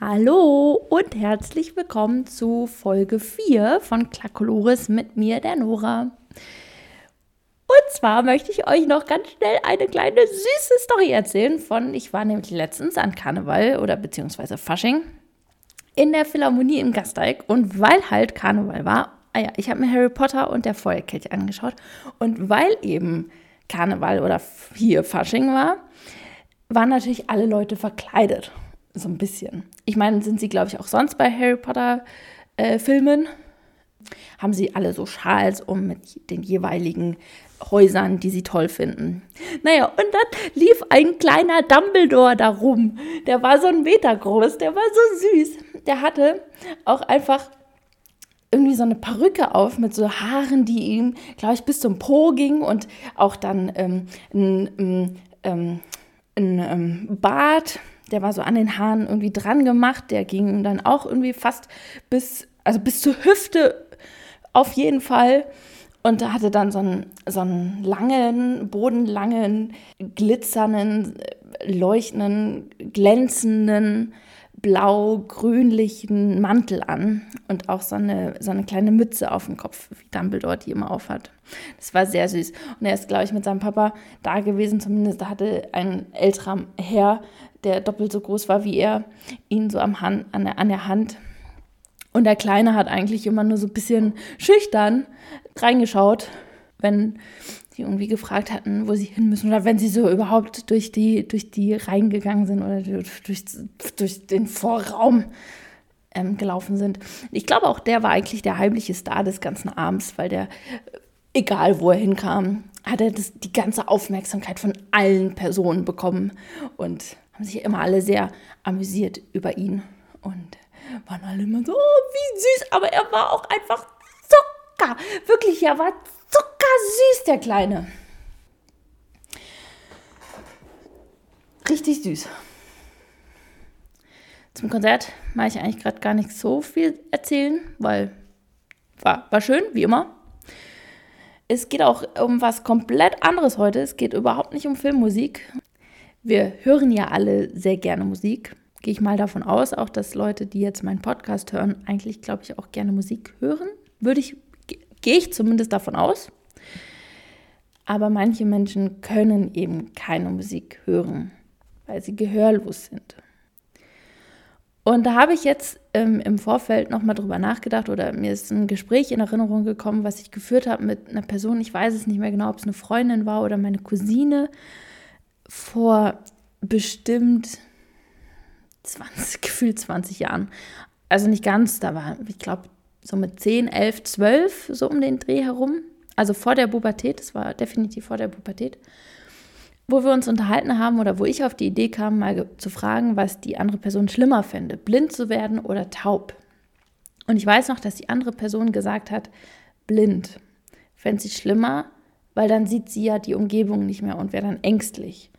Hallo und herzlich willkommen zu Folge 4 von Klakolores mit mir, der Nora. Und zwar möchte ich euch noch ganz schnell eine kleine süße Story erzählen von, ich war nämlich letztens an Karneval oder beziehungsweise Fasching in der Philharmonie in Gasteig und weil halt Karneval war, ah ja, ich habe mir Harry Potter und der Feuerkelch angeschaut und weil eben Karneval oder hier Fasching war, waren natürlich alle Leute verkleidet. So ein bisschen. Ich meine, sind sie, glaube ich, auch sonst bei Harry Potter äh? Haben sie alle so Schals um mit den jeweiligen Häusern, die sie toll finden. Naja, und dann lief ein kleiner Dumbledore da rum. Der war so ein Meter groß, der war so süß. Der hatte auch einfach irgendwie so eine Perücke auf mit so Haaren, die ihm, glaube ich, bis zum Po gingen und auch dann ähm, ein, ähm, ein ähm, Bart, der war so an den Haaren irgendwie dran gemacht, der ging dann auch irgendwie fast bis, also bis zur Hüfte auf jeden Fall. Und da hatte dann so einen, so einen langen, bodenlangen, glitzernden, leuchtenden, glänzenden, blau-grünlichen Mantel an und auch so eine, so eine kleine Mütze auf dem Kopf, wie Dumbledore die immer aufhat. Das war sehr süß. Und er ist, glaube ich, mit seinem Papa da gewesen, zumindest da hatte ein älterer Herr, der doppelt so groß war wie er, ihn so am Hand, an, der, an der Hand und der Kleine hat eigentlich immer nur so ein bisschen schüchtern reingeschaut, wenn sie irgendwie gefragt hatten, wo sie hin müssen oder wenn sie so überhaupt durch die, durch die Reihen gegangen sind oder durch, durch den Vorraum ähm, gelaufen sind. Ich glaube auch, der war eigentlich der heimliche Star des ganzen Abends, weil der, egal wo er hinkam, hat er das, die ganze Aufmerksamkeit von allen Personen bekommen und haben sich immer alle sehr amüsiert über ihn. Und waren alle immer so, oh, wie süß. Aber er war auch einfach Zucker. Wirklich, er war zuckersüß, der Kleine. Richtig süß. Zum Konzert mache ich eigentlich gerade gar nicht so viel erzählen, weil war, war schön, wie immer. Es geht auch um was komplett anderes heute. Es geht überhaupt nicht um Filmmusik. Wir hören ja alle sehr gerne Musik gehe ich mal davon aus, auch dass Leute, die jetzt meinen Podcast hören, eigentlich, glaube ich, auch gerne Musik hören. Würde ich, gehe ich zumindest davon aus. Aber manche Menschen können eben keine Musik hören, weil sie gehörlos sind. Und da habe ich jetzt ähm, im Vorfeld nochmal drüber nachgedacht oder mir ist ein Gespräch in Erinnerung gekommen, was ich geführt habe mit einer Person, ich weiß es nicht mehr genau, ob es eine Freundin war oder meine Cousine, vor bestimmt 20, gefühlt 20 Jahren. Also nicht ganz, da war, ich glaube, so mit 10, 11, 12, so um den Dreh herum. Also vor der Pubertät, das war definitiv vor der Pubertät, wo wir uns unterhalten haben oder wo ich auf die Idee kam, mal zu fragen, was die andere Person schlimmer fände, blind zu werden oder taub. Und ich weiß noch, dass die andere Person gesagt hat, blind. Fände sie schlimmer, weil dann sieht sie ja die Umgebung nicht mehr und wäre dann ängstlich.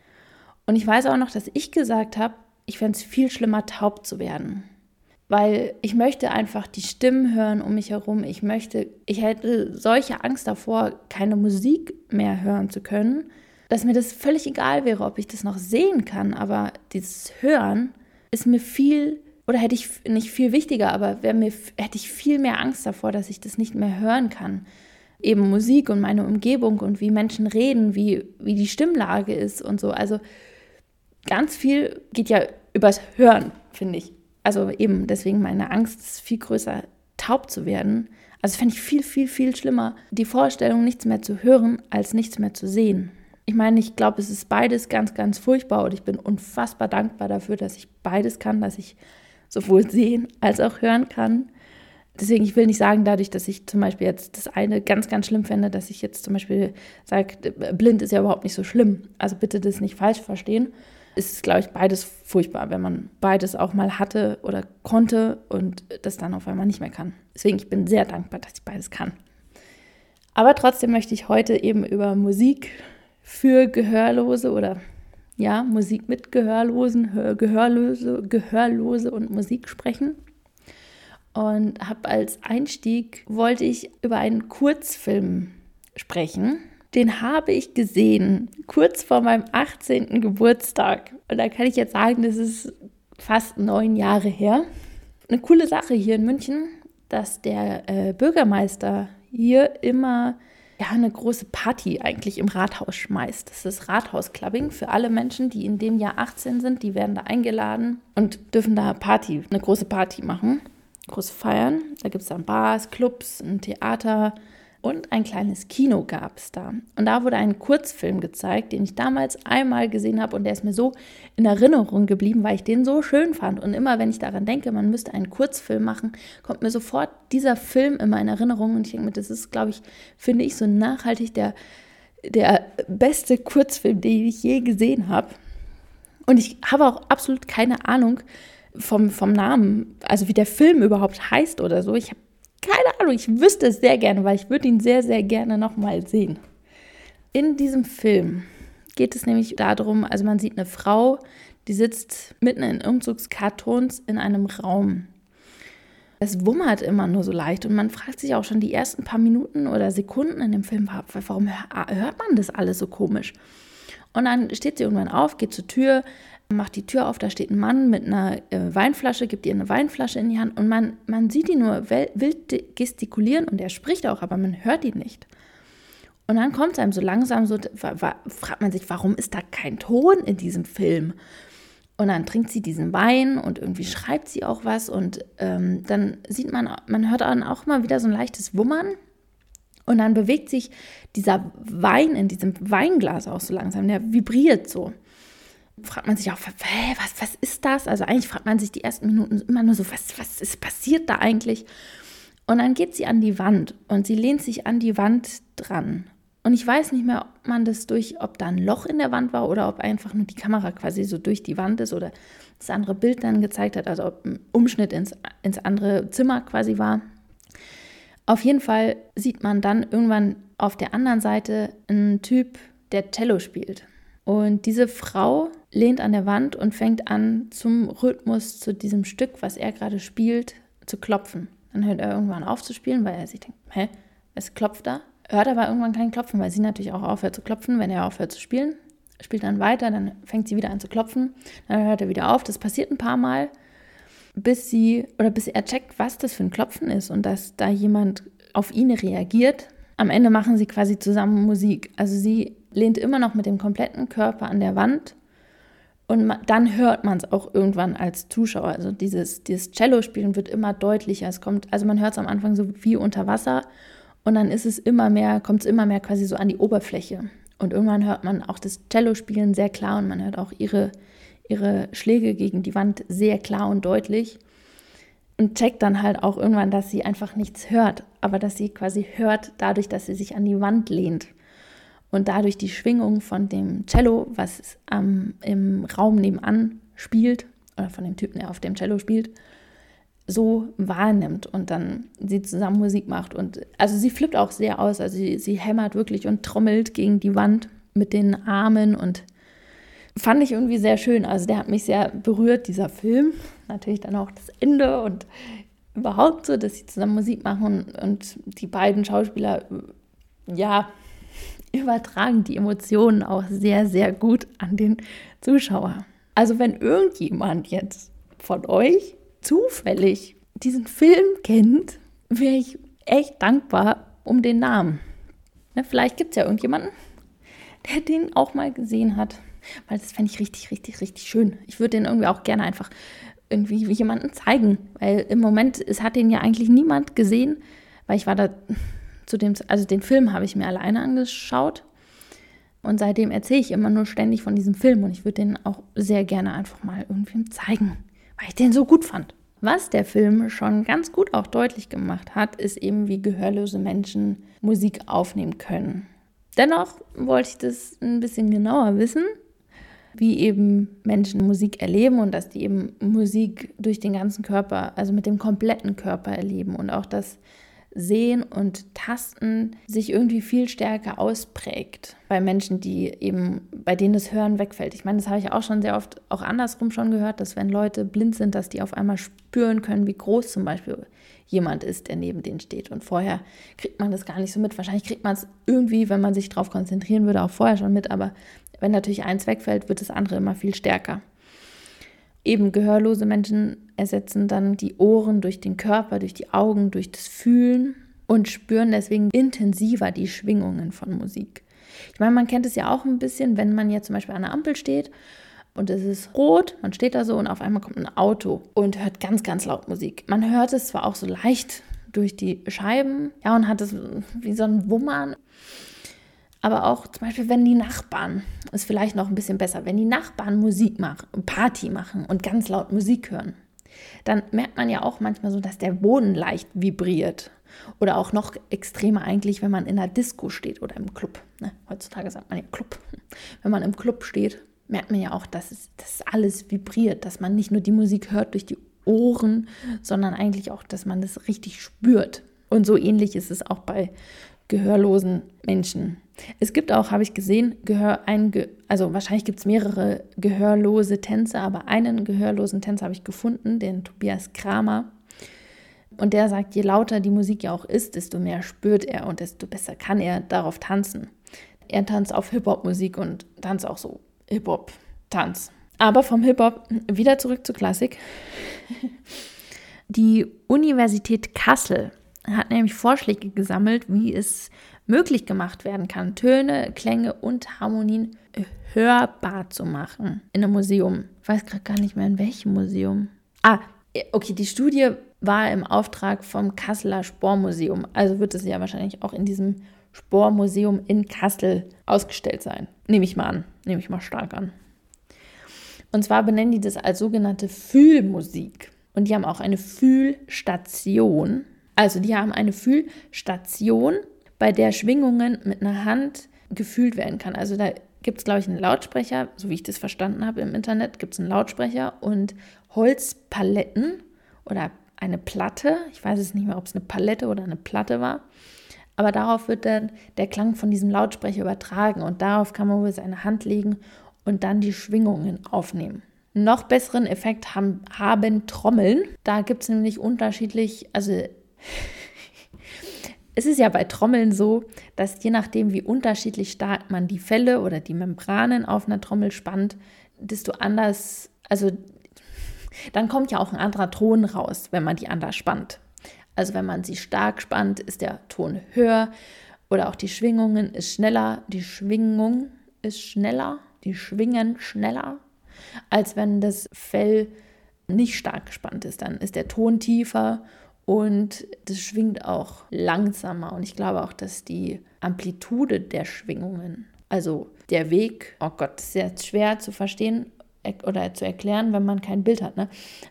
Und ich weiß auch noch, dass ich gesagt habe, ich fände es viel schlimmer, taub zu werden. Weil ich möchte einfach die Stimmen hören um mich herum. Ich möchte, ich hätte solche Angst davor, keine Musik mehr hören zu können, dass mir das völlig egal wäre, ob ich das noch sehen kann. Aber dieses Hören ist mir viel, oder hätte ich nicht viel wichtiger, aber mir, hätte ich viel mehr Angst davor, dass ich das nicht mehr hören kann. Eben Musik und meine Umgebung und wie Menschen reden, wie, wie die Stimmlage ist und so. Also ganz viel geht ja übers Hören, finde ich. Also eben deswegen meine Angst ist viel größer, taub zu werden. Also fände ich viel, viel, viel schlimmer, die Vorstellung, nichts mehr zu hören, als nichts mehr zu sehen. Ich meine, ich glaube, es ist beides ganz, ganz furchtbar und ich bin unfassbar dankbar dafür, dass ich beides kann, dass ich sowohl sehen als auch hören kann. Deswegen, ich will nicht sagen, dadurch, dass ich zum Beispiel jetzt das eine ganz, ganz schlimm fände, dass ich jetzt zum Beispiel sage, blind ist ja überhaupt nicht so schlimm. Also bitte das nicht falsch verstehen ist, glaube ich, beides furchtbar, wenn man beides auch mal hatte oder konnte und das dann auf einmal nicht mehr kann. Deswegen, ich bin sehr dankbar, dass ich beides kann. Aber trotzdem möchte ich heute eben über Musik für Gehörlose oder ja, Musik mit Gehörlosen, Gehörlose, Gehörlose und Musik sprechen. Und habe als Einstieg wollte ich über einen Kurzfilm sprechen, den habe ich gesehen, kurz vor meinem 18. Geburtstag. Und da kann ich jetzt sagen, das ist fast neun Jahre her. Eine coole Sache hier in München, dass der äh, Bürgermeister hier immer ja, eine große Party eigentlich im Rathaus schmeißt. Das ist Rathausclubbing für alle Menschen, die in dem Jahr 18 sind. Die werden da eingeladen und dürfen da Party, eine große Party machen, große Feiern. Da gibt es dann Bars, Clubs, ein Theater, und ein kleines Kino gab es da. Und da wurde ein Kurzfilm gezeigt, den ich damals einmal gesehen habe und der ist mir so in Erinnerung geblieben, weil ich den so schön fand. Und immer wenn ich daran denke, man müsste einen Kurzfilm machen, kommt mir sofort dieser Film immer in Erinnerung. Und ich denke mir, das ist, glaube ich, finde ich so nachhaltig der, der beste Kurzfilm, den ich je gesehen habe. Und ich habe auch absolut keine Ahnung vom, vom Namen, also wie der Film überhaupt heißt oder so. Ich habe keine Ahnung, ich wüsste es sehr gerne, weil ich würde ihn sehr, sehr gerne nochmal sehen. In diesem Film geht es nämlich darum, also man sieht eine Frau, die sitzt mitten in Umzugskartons in einem Raum. Es wummert immer nur so leicht und man fragt sich auch schon die ersten paar Minuten oder Sekunden in dem Film, warum hört man das alles so komisch? Und dann steht sie irgendwann auf, geht zur Tür, macht die Tür auf, da steht ein Mann mit einer äh, Weinflasche, gibt ihr eine Weinflasche in die Hand und man, man sieht ihn nur wild gestikulieren und er spricht auch, aber man hört ihn nicht. Und dann kommt es einem so langsam so, fragt man sich, warum ist da kein Ton in diesem Film? Und dann trinkt sie diesen Wein und irgendwie schreibt sie auch was und ähm, dann sieht man, man hört dann auch mal wieder so ein leichtes Wummern und dann bewegt sich dieser Wein in diesem Weinglas auch so langsam, der vibriert so fragt man sich auch, was, was ist das? Also eigentlich fragt man sich die ersten Minuten immer nur so, was, was ist passiert da eigentlich? Und dann geht sie an die Wand und sie lehnt sich an die Wand dran. Und ich weiß nicht mehr, ob man das durch, ob da ein Loch in der Wand war oder ob einfach nur die Kamera quasi so durch die Wand ist oder das andere Bild dann gezeigt hat, also ob ein Umschnitt ins, ins andere Zimmer quasi war. Auf jeden Fall sieht man dann irgendwann auf der anderen Seite einen Typ, der Cello spielt. Und diese Frau lehnt an der Wand und fängt an, zum Rhythmus, zu diesem Stück, was er gerade spielt, zu klopfen. Dann hört er irgendwann auf zu spielen, weil er sich denkt, hä, es klopft da. Hört aber irgendwann kein Klopfen, weil sie natürlich auch aufhört zu klopfen, wenn er aufhört zu spielen. Spielt dann weiter, dann fängt sie wieder an zu klopfen, dann hört er wieder auf. Das passiert ein paar Mal, bis sie oder bis er checkt, was das für ein Klopfen ist und dass da jemand auf ihn reagiert. Am Ende machen sie quasi zusammen Musik. Also sie lehnt immer noch mit dem kompletten Körper an der Wand und dann hört man es auch irgendwann als Zuschauer. Also dieses, dieses Cello-Spielen wird immer deutlicher. Es kommt, also man hört es am Anfang so wie unter Wasser und dann ist es immer mehr, kommt es immer mehr quasi so an die Oberfläche. Und irgendwann hört man auch das Cello-Spielen sehr klar und man hört auch ihre, ihre Schläge gegen die Wand sehr klar und deutlich. Und checkt dann halt auch irgendwann, dass sie einfach nichts hört, aber dass sie quasi hört dadurch, dass sie sich an die Wand lehnt und dadurch die Schwingung von dem Cello, was ähm, im Raum nebenan spielt, oder von dem Typen, der auf dem Cello spielt, so wahrnimmt und dann sie zusammen Musik macht. Und also sie flippt auch sehr aus, also sie, sie hämmert wirklich und trommelt gegen die Wand mit den Armen und fand ich irgendwie sehr schön. Also der hat mich sehr berührt, dieser Film. Natürlich dann auch das Ende und überhaupt so, dass sie zusammen Musik machen und die beiden Schauspieler, ja, übertragen die Emotionen auch sehr, sehr gut an den Zuschauer. Also wenn irgendjemand jetzt von euch zufällig diesen Film kennt, wäre ich echt dankbar um den Namen. Ne, vielleicht gibt es ja irgendjemanden, der den auch mal gesehen hat. Weil das fände ich richtig, richtig, richtig schön. Ich würde den irgendwie auch gerne einfach irgendwie jemandem zeigen. Weil im Moment, es hat den ja eigentlich niemand gesehen, weil ich war da zu dem, also den Film habe ich mir alleine angeschaut. Und seitdem erzähle ich immer nur ständig von diesem Film und ich würde den auch sehr gerne einfach mal irgendwie zeigen, weil ich den so gut fand. Was der Film schon ganz gut auch deutlich gemacht hat, ist eben, wie gehörlose Menschen Musik aufnehmen können. Dennoch wollte ich das ein bisschen genauer wissen, wie eben Menschen Musik erleben und dass die eben Musik durch den ganzen Körper, also mit dem kompletten Körper erleben und auch, dass Sehen und Tasten sich irgendwie viel stärker ausprägt bei Menschen, die eben, bei denen das Hören wegfällt. Ich meine, das habe ich auch schon sehr oft auch andersrum schon gehört, dass wenn Leute blind sind, dass die auf einmal spüren können, wie groß zum Beispiel jemand ist, der neben denen steht. Und vorher kriegt man das gar nicht so mit. Wahrscheinlich kriegt man es irgendwie, wenn man sich darauf konzentrieren würde, auch vorher schon mit. Aber wenn natürlich eins wegfällt, wird das andere immer viel stärker. eben gehörlose Menschen ersetzen dann die Ohren durch den Körper, durch die Augen, durch das Fühlen und spüren deswegen intensiver die Schwingungen von Musik. Ich meine, man kennt es ja auch ein bisschen, wenn man jetzt zum Beispiel an der Ampel steht und es ist rot, man steht da so und auf einmal kommt ein Auto und hört ganz, ganz laut Musik. Man hört es zwar auch so leicht durch die Scheiben, ja, und hat es wie so ein Wummern. Aber auch zum Beispiel, wenn die Nachbarn, ist vielleicht noch ein bisschen besser, wenn die Nachbarn Musik machen, Party machen und ganz laut Musik hören, dann merkt man ja auch manchmal so, dass der Boden leicht vibriert. Oder auch noch extremer eigentlich, wenn man in einer Disco steht oder im Club. Ne? Heutzutage sagt man ja Club. Wenn man im Club steht, merkt man ja auch, dass, es, dass alles vibriert, dass man nicht nur die Musik hört durch die Ohren, sondern eigentlich auch, dass man das richtig spürt. Und so ähnlich ist es auch bei gehörlosen Menschen. Es gibt auch, habe ich gesehen, Gehör, ein, also wahrscheinlich gibt es mehrere gehörlose Tänzer, aber einen gehörlosen Tänzer habe ich gefunden, den Tobias Kramer. Und der sagt, je lauter die Musik ja auch ist, desto mehr spürt er und desto besser kann er darauf tanzen. Er tanzt auf Hip-Hop-Musik und tanzt auch so Hip-Hop-Tanz. Aber vom Hip-Hop wieder zurück zur Klassik. Die Universität Kassel hat nämlich Vorschläge gesammelt, wie es möglich gemacht werden kann, Töne, Klänge und Harmonien hörbar zu machen in einem Museum. Ich weiß gerade gar nicht mehr, in welchem Museum. Ah, okay, die Studie war im Auftrag vom Kasseler Spormuseum. Also wird es ja wahrscheinlich auch in diesem Spormuseum in Kassel ausgestellt sein. Nehme ich mal an. Nehme ich mal stark an. Und zwar benennen die das als sogenannte Fühlmusik. Und die haben auch eine Fühlstation. Also die haben eine Fühlstation, bei der Schwingungen mit einer Hand gefühlt werden kann. Also da gibt es, glaube ich, einen Lautsprecher, so wie ich das verstanden habe im Internet, gibt es einen Lautsprecher und Holzpaletten oder eine Platte. Ich weiß es nicht mehr, ob es eine Palette oder eine Platte war. Aber darauf wird dann der Klang von diesem Lautsprecher übertragen und darauf kann man wohl seine Hand legen und dann die Schwingungen aufnehmen. Noch besseren Effekt haben, haben Trommeln. Da gibt es nämlich unterschiedlich, also es ist ja bei Trommeln so, dass je nachdem, wie unterschiedlich stark man die Felle oder die Membranen auf einer Trommel spannt, desto anders, also dann kommt ja auch ein anderer Ton raus, wenn man die anders spannt. Also wenn man sie stark spannt, ist der Ton höher oder auch die Schwingungen ist schneller, die Schwingung ist schneller, die schwingen schneller, als wenn das Fell nicht stark gespannt ist. Dann ist der Ton tiefer und das schwingt auch langsamer. Und ich glaube auch, dass die Amplitude der Schwingungen, also der Weg, oh Gott, ist jetzt schwer zu verstehen oder zu erklären, wenn man kein Bild hat. Ne?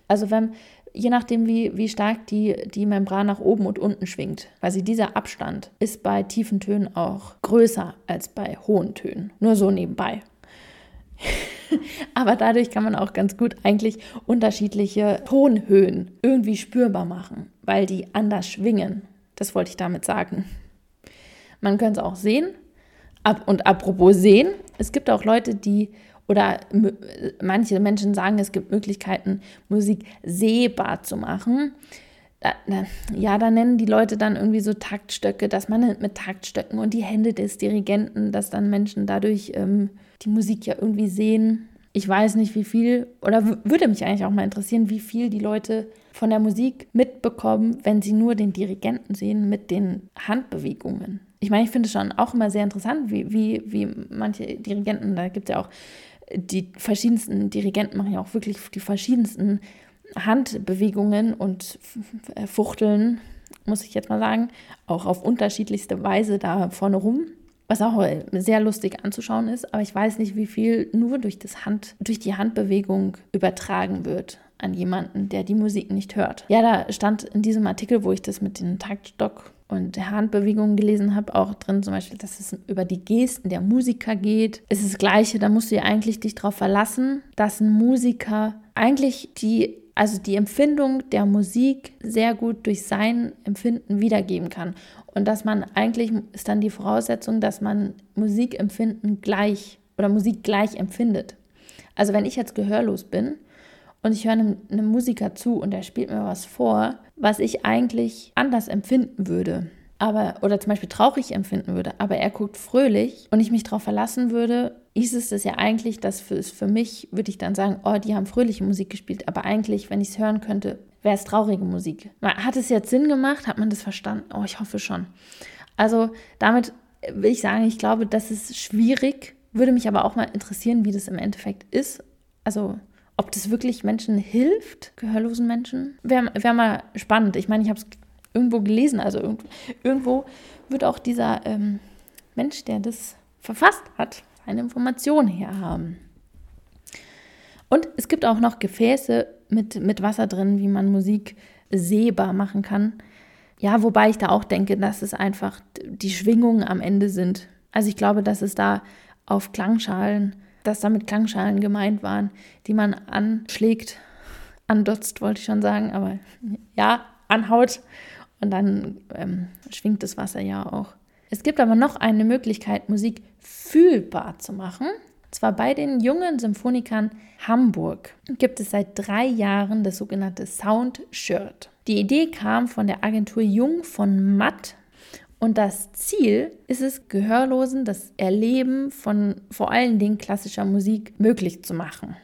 Also wenn je nachdem, wie, wie stark die, die Membran nach oben und unten schwingt. Quasi dieser Abstand ist bei tiefen Tönen auch größer als bei hohen Tönen. Nur so nebenbei. Aber dadurch kann man auch ganz gut eigentlich unterschiedliche Tonhöhen irgendwie spürbar machen, weil die anders schwingen. Das wollte ich damit sagen. Man könnte es auch sehen. Und apropos sehen, es gibt auch Leute, die oder manche Menschen sagen, es gibt Möglichkeiten, Musik sehbar zu machen. Ja, da nennen die Leute dann irgendwie so Taktstöcke, dass man mit Taktstöcken und die Hände des Dirigenten, dass dann Menschen dadurch ähm, die Musik ja irgendwie sehen. Ich weiß nicht, wie viel, oder würde mich eigentlich auch mal interessieren, wie viel die Leute von der Musik mitbekommen, wenn sie nur den Dirigenten sehen mit den Handbewegungen. Ich meine, ich finde es schon auch immer sehr interessant, wie, wie, wie manche Dirigenten, da gibt es ja auch die verschiedensten Dirigenten machen ja auch wirklich die verschiedensten Handbewegungen und Fuchteln, muss ich jetzt mal sagen, auch auf unterschiedlichste Weise da vorne rum. Was auch sehr lustig anzuschauen ist, aber ich weiß nicht, wie viel nur durch, das Hand, durch die Handbewegung übertragen wird an jemanden, der die Musik nicht hört. Ja, da stand in diesem Artikel, wo ich das mit dem Taktstock und der Handbewegungen gelesen habe, auch drin zum Beispiel, dass es über die Gesten der Musiker geht. Es ist das Gleiche, da musst du ja eigentlich dich darauf verlassen, dass ein Musiker eigentlich die, also die Empfindung der Musik sehr gut durch sein Empfinden wiedergeben kann. Und dass man eigentlich ist dann die Voraussetzung, dass man Musikempfinden gleich oder Musik gleich empfindet. Also wenn ich jetzt gehörlos bin und ich höre einem, einem Musiker zu und der spielt mir was vor, was ich eigentlich anders empfinden würde. Aber, oder zum Beispiel traurig empfinden würde, aber er guckt fröhlich und ich mich darauf verlassen würde, hieß es das ja eigentlich, dass für, für mich würde ich dann sagen, oh, die haben fröhliche Musik gespielt, aber eigentlich, wenn ich es hören könnte, wäre es traurige Musik. Hat es jetzt Sinn gemacht? Hat man das verstanden? Oh, ich hoffe schon. Also damit will ich sagen, ich glaube, das ist schwierig, würde mich aber auch mal interessieren, wie das im Endeffekt ist. Also ob das wirklich Menschen hilft, gehörlosen Menschen. Wäre wär mal spannend. Ich meine, ich habe es irgendwo gelesen, also irgendwo, irgendwo wird auch dieser ähm, Mensch, der das verfasst hat, eine Information herhaben. Und es gibt auch noch Gefäße mit, mit Wasser drin, wie man Musik sehbar machen kann. Ja, wobei ich da auch denke, dass es einfach die Schwingungen am Ende sind. Also ich glaube, dass es da auf Klangschalen, dass damit Klangschalen gemeint waren, die man anschlägt, andotzt, wollte ich schon sagen, aber ja, anhaut und dann ähm, schwingt das Wasser ja auch. Es gibt aber noch eine Möglichkeit, Musik fühlbar zu machen. Und zwar bei den jungen Symphonikern Hamburg gibt es seit drei Jahren das sogenannte Sound Shirt. Die Idee kam von der Agentur Jung von Matt und das Ziel ist es, Gehörlosen das Erleben von vor allen Dingen klassischer Musik möglich zu machen.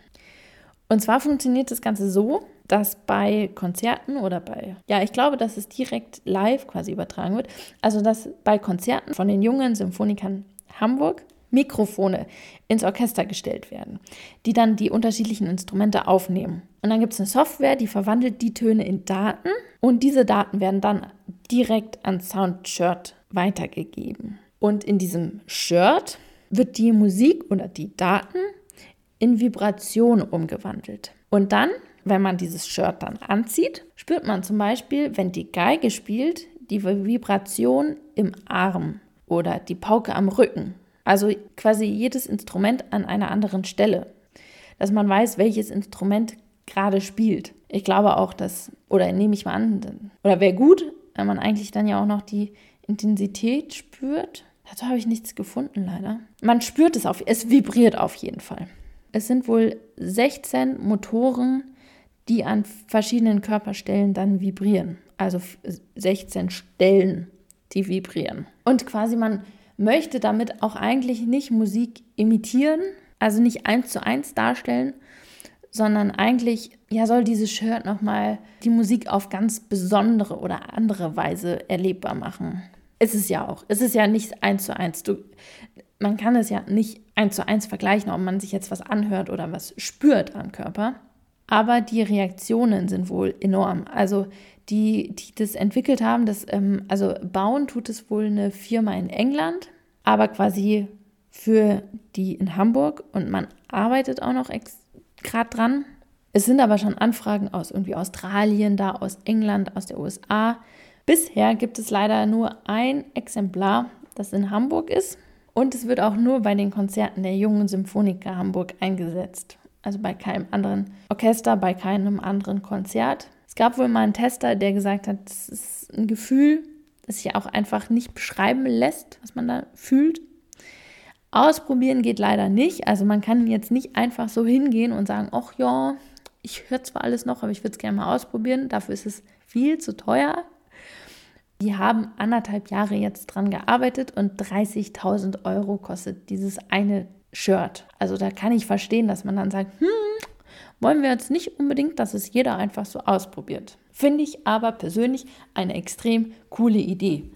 Und zwar funktioniert das Ganze so, dass bei Konzerten oder bei, ja, ich glaube, dass es direkt live quasi übertragen wird. Also, dass bei Konzerten von den jungen Symphonikern Hamburg Mikrofone ins Orchester gestellt werden, die dann die unterschiedlichen Instrumente aufnehmen. Und dann gibt es eine Software, die verwandelt die Töne in Daten und diese Daten werden dann direkt an Soundshirt weitergegeben. Und in diesem Shirt wird die Musik oder die Daten in Vibration umgewandelt. Und dann wenn man dieses Shirt dann anzieht, spürt man zum Beispiel, wenn die Geige spielt, die Vibration im Arm oder die Pauke am Rücken. Also quasi jedes Instrument an einer anderen Stelle. Dass man weiß, welches Instrument gerade spielt. Ich glaube auch, dass, oder nehme ich mal an, oder wäre gut, wenn man eigentlich dann ja auch noch die Intensität spürt. Dazu habe ich nichts gefunden, leider. Man spürt es auf, es vibriert auf jeden Fall. Es sind wohl 16 Motoren, die an verschiedenen Körperstellen dann vibrieren. Also 16 Stellen, die vibrieren. Und quasi man möchte damit auch eigentlich nicht Musik imitieren, also nicht eins zu eins darstellen, sondern eigentlich ja soll dieses Shirt nochmal die Musik auf ganz besondere oder andere Weise erlebbar machen. Es ist ja auch. Es ist ja nicht eins zu eins. Du, man kann es ja nicht eins zu eins vergleichen, ob man sich jetzt was anhört oder was spürt am Körper. Aber die Reaktionen sind wohl enorm. Also die, die das entwickelt haben, das, ähm, also bauen tut es wohl eine Firma in England, aber quasi für die in Hamburg und man arbeitet auch noch gerade dran. Es sind aber schon Anfragen aus irgendwie Australien, da aus England, aus der USA. Bisher gibt es leider nur ein Exemplar, das in Hamburg ist. Und es wird auch nur bei den Konzerten der Jungen Symphoniker Hamburg eingesetzt also bei keinem anderen Orchester, bei keinem anderen Konzert. Es gab wohl mal einen Tester, der gesagt hat, das ist ein Gefühl, das sich auch einfach nicht beschreiben lässt, was man da fühlt. Ausprobieren geht leider nicht. Also man kann jetzt nicht einfach so hingehen und sagen, ach ja, ich höre zwar alles noch, aber ich würde es gerne mal ausprobieren. Dafür ist es viel zu teuer. Die haben anderthalb Jahre jetzt dran gearbeitet und 30.000 Euro kostet dieses eine Shirt. Also da kann ich verstehen, dass man dann sagt, hm, wollen wir jetzt nicht unbedingt, dass es jeder einfach so ausprobiert. Finde ich aber persönlich eine extrem coole Idee.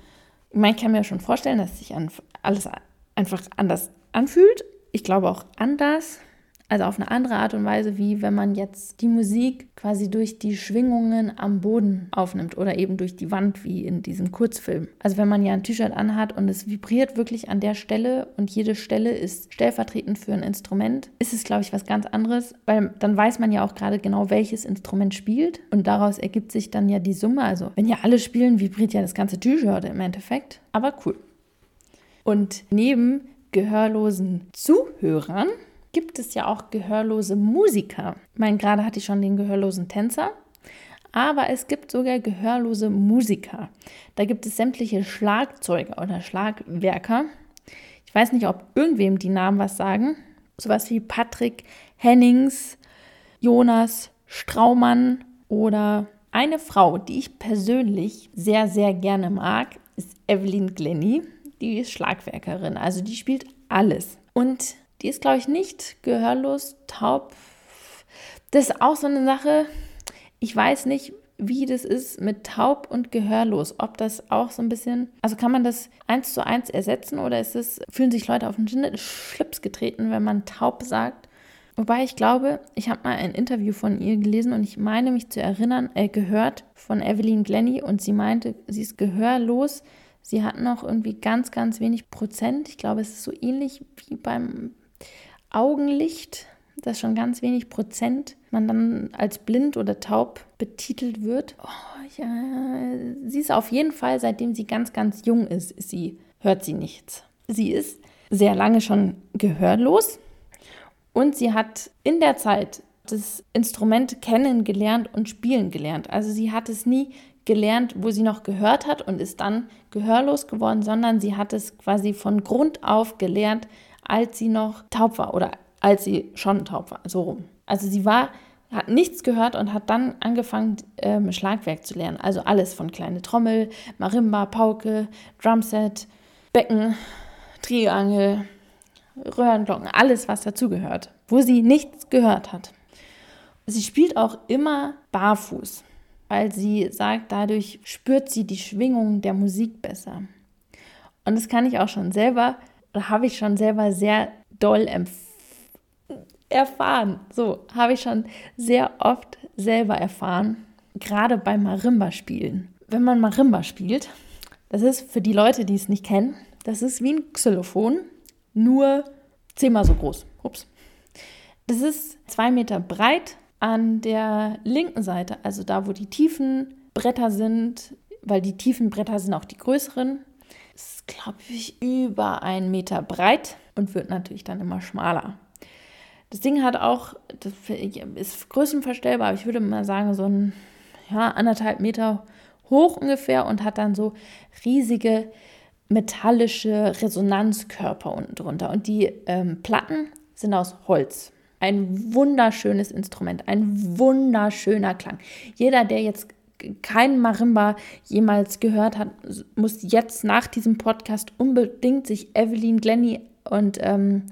Ich meine, ich kann mir schon vorstellen, dass sich alles einfach anders anfühlt. Ich glaube auch anders also auf eine andere Art und Weise, wie wenn man jetzt die Musik quasi durch die Schwingungen am Boden aufnimmt oder eben durch die Wand, wie in diesem Kurzfilm. Also wenn man ja ein T-Shirt anhat und es vibriert wirklich an der Stelle und jede Stelle ist stellvertretend für ein Instrument, ist es, glaube ich, was ganz anderes, weil dann weiß man ja auch gerade genau, welches Instrument spielt und daraus ergibt sich dann ja die Summe. Also wenn ja alle spielen, vibriert ja das ganze T-Shirt im Endeffekt. Aber cool. Und neben gehörlosen Zuhörern gibt es ja auch gehörlose Musiker. Ich meine, gerade hatte ich schon den gehörlosen Tänzer, aber es gibt sogar gehörlose Musiker. Da gibt es sämtliche Schlagzeuger oder Schlagwerker. Ich weiß nicht, ob irgendwem die Namen was sagen. Sowas wie Patrick Hennings, Jonas Straumann oder eine Frau, die ich persönlich sehr, sehr gerne mag, ist Evelyn Glenny. Die ist Schlagwerkerin, also die spielt alles. Und Die ist, glaube ich, nicht gehörlos, taub. Das ist auch so eine Sache. Ich weiß nicht, wie das ist mit taub und gehörlos. Ob das auch so ein bisschen, also kann man das eins zu eins ersetzen oder ist es, fühlen sich Leute auf den Schlips getreten, wenn man taub sagt? Wobei ich glaube, ich habe mal ein Interview von ihr gelesen und ich meine mich zu erinnern, äh, gehört von Evelyn Glenny und sie meinte, sie ist gehörlos. Sie hat noch irgendwie ganz, ganz wenig Prozent. Ich glaube, es ist so ähnlich wie beim Augenlicht, dass schon ganz wenig Prozent man dann als blind oder taub betitelt wird. Oh, ja, sie ist auf jeden Fall, seitdem sie ganz, ganz jung ist, ist sie, hört sie nichts. Sie ist sehr lange schon gehörlos und sie hat in der Zeit das Instrument kennengelernt und spielen gelernt. Also sie hat es nie gelernt, wo sie noch gehört hat und ist dann gehörlos geworden, sondern sie hat es quasi von Grund auf gelernt, als sie noch taub war oder als sie schon taub war, so rum. Also sie war, hat nichts gehört und hat dann angefangen, ähm, Schlagwerk zu lernen. Also alles von kleine Trommel, Marimba, Pauke, Drumset, Becken, Triangel, Röhrenglocken, alles, was dazugehört, wo sie nichts gehört hat. Sie spielt auch immer barfuß, weil sie sagt, dadurch spürt sie die Schwingung der Musik besser. Und das kann ich auch schon selber, habe ich schon selber sehr doll erfahren. So habe ich schon sehr oft selber erfahren, gerade beim Marimba-Spielen. Wenn man Marimba spielt, das ist für die Leute, die es nicht kennen, das ist wie ein Xylophon, nur zehnmal so groß. Ups. Das ist zwei Meter breit an der linken Seite, also da, wo die tiefen Bretter sind, weil die tiefen Bretter sind auch die größeren, ist, glaube ich, über einen Meter breit und wird natürlich dann immer schmaler. Das Ding hat auch, das ist größenverstellbar, aber ich würde mal sagen, so ein ja, anderthalb Meter hoch ungefähr und hat dann so riesige metallische Resonanzkörper unten drunter. Und die ähm, Platten sind aus Holz. Ein wunderschönes Instrument, ein wunderschöner Klang. Jeder, der jetzt kein Marimba jemals gehört hat, muss jetzt nach diesem Podcast unbedingt sich Evelyn Glenny und ähm,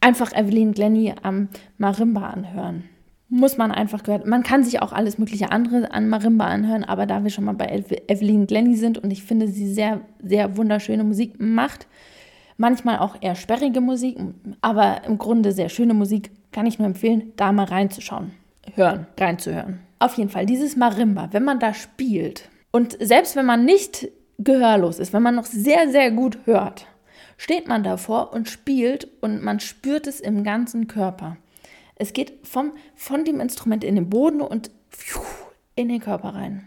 einfach Evelyn Glenny am Marimba anhören. Muss man einfach gehört. Man kann sich auch alles mögliche andere an Marimba anhören, aber da wir schon mal bei Evelyn Glenny sind und ich finde, sie sehr, sehr wunderschöne Musik macht, manchmal auch eher sperrige Musik, aber im Grunde sehr schöne Musik, kann ich nur empfehlen, da mal reinzuschauen. Hören, reinzuhören. Auf jeden Fall, dieses Marimba, wenn man da spielt und selbst wenn man nicht gehörlos ist, wenn man noch sehr, sehr gut hört, steht man davor und spielt und man spürt es im ganzen Körper. Es geht vom, von dem Instrument in den Boden und in den Körper rein.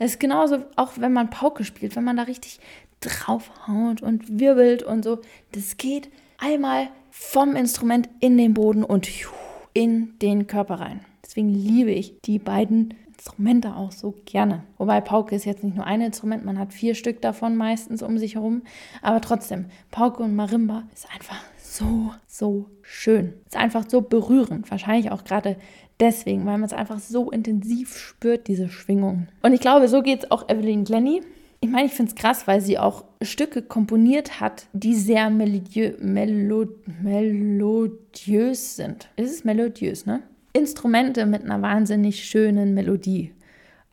Es ist genauso, auch wenn man Pauke spielt, wenn man da richtig draufhaut und wirbelt und so. Das geht einmal vom Instrument in den Boden und in den Körper rein. Deswegen liebe ich die beiden Instrumente auch so gerne. Wobei Pauke ist jetzt nicht nur ein Instrument, man hat vier Stück davon meistens um sich herum. Aber trotzdem, Pauke und Marimba ist einfach so, so schön. Ist einfach so berührend. Wahrscheinlich auch gerade deswegen, weil man es einfach so intensiv spürt, diese Schwingung. Und ich glaube, so geht es auch Evelyn Glenny. Ich meine, ich finde es krass, weil sie auch Stücke komponiert hat, die sehr melodiö melod melodiös sind. Ist es melodiös, ne? Instrumente mit einer wahnsinnig schönen Melodie.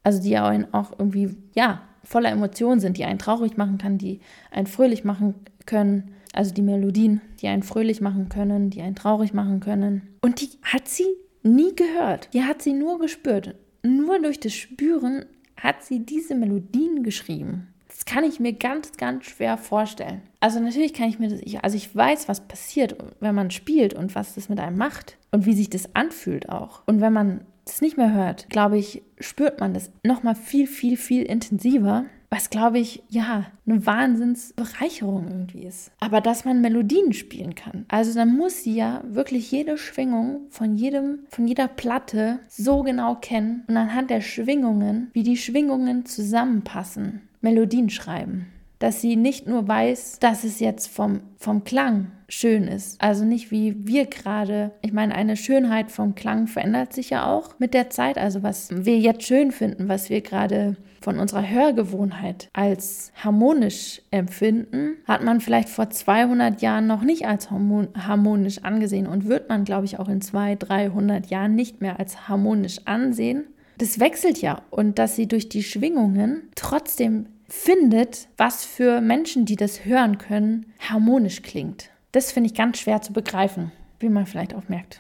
Also die auch irgendwie, ja, voller Emotionen sind, die einen traurig machen kann, die einen fröhlich machen können. Also die Melodien, die einen fröhlich machen können, die einen traurig machen können. Und die hat sie nie gehört. Die hat sie nur gespürt. Nur durch das Spüren hat sie diese Melodien geschrieben. Das kann ich mir ganz, ganz schwer vorstellen. Also natürlich kann ich mir das, also ich weiß, was passiert, wenn man spielt und was das mit einem macht und wie sich das anfühlt auch. Und wenn man das nicht mehr hört, glaube ich, spürt man das nochmal viel, viel, viel intensiver, was glaube ich, ja, eine Wahnsinnsbereicherung irgendwie ist. Aber dass man Melodien spielen kann. Also dann muss sie ja wirklich jede Schwingung von jedem, von jeder Platte so genau kennen und anhand der Schwingungen, wie die Schwingungen zusammenpassen, Melodien schreiben. dass sie nicht nur weiß, dass es jetzt vom, vom Klang schön ist. Also nicht wie wir gerade. Ich meine, eine Schönheit vom Klang verändert sich ja auch mit der Zeit. Also was wir jetzt schön finden, was wir gerade von unserer Hörgewohnheit als harmonisch empfinden, hat man vielleicht vor 200 Jahren noch nicht als harmonisch angesehen und wird man, glaube ich, auch in 200, 300 Jahren nicht mehr als harmonisch ansehen. Das wechselt ja und dass sie durch die Schwingungen trotzdem findet, was für Menschen, die das hören können, harmonisch klingt. Das finde ich ganz schwer zu begreifen, wie man vielleicht auch merkt.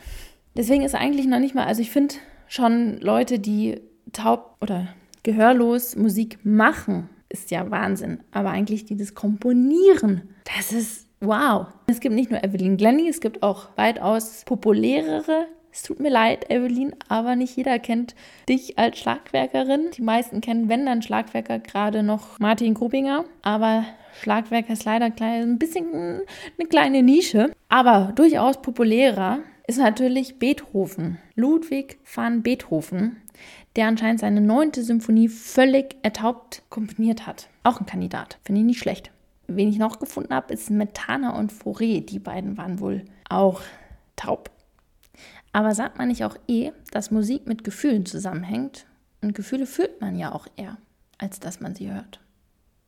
Deswegen ist eigentlich noch nicht mal, also ich finde schon Leute, die taub oder gehörlos Musik machen, ist ja Wahnsinn. Aber eigentlich die das Komponieren, das ist wow. Es gibt nicht nur Evelyn Glennie, es gibt auch weitaus populärere es tut mir leid, Evelyn, aber nicht jeder kennt dich als Schlagwerkerin. Die meisten kennen, wenn dann Schlagwerker, gerade noch Martin Grubinger. Aber Schlagwerker ist leider ein bisschen eine kleine Nische. Aber durchaus populärer ist natürlich Beethoven. Ludwig van Beethoven, der anscheinend seine neunte Symphonie völlig ertaubt komponiert hat. Auch ein Kandidat. Finde ich nicht schlecht. Wen ich noch gefunden habe, ist Metana und Fauré. Die beiden waren wohl auch taub. Aber sagt man nicht auch eh, dass Musik mit Gefühlen zusammenhängt? Und Gefühle fühlt man ja auch eher, als dass man sie hört.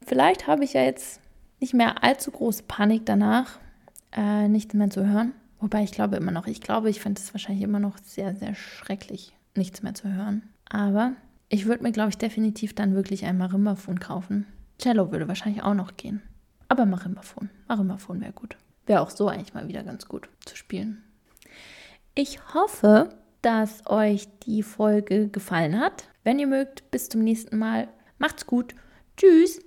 Vielleicht habe ich ja jetzt nicht mehr allzu große Panik danach, äh, nichts mehr zu hören. Wobei ich glaube immer noch, ich glaube, ich finde es wahrscheinlich immer noch sehr, sehr schrecklich, nichts mehr zu hören. Aber ich würde mir, glaube ich, definitiv dann wirklich ein Marimbaphon kaufen. Cello würde wahrscheinlich auch noch gehen. Aber Marimbaphon. Marimbaphon wäre gut. Wäre auch so eigentlich mal wieder ganz gut zu spielen. Ich hoffe, dass euch die Folge gefallen hat. Wenn ihr mögt, bis zum nächsten Mal. Macht's gut. Tschüss.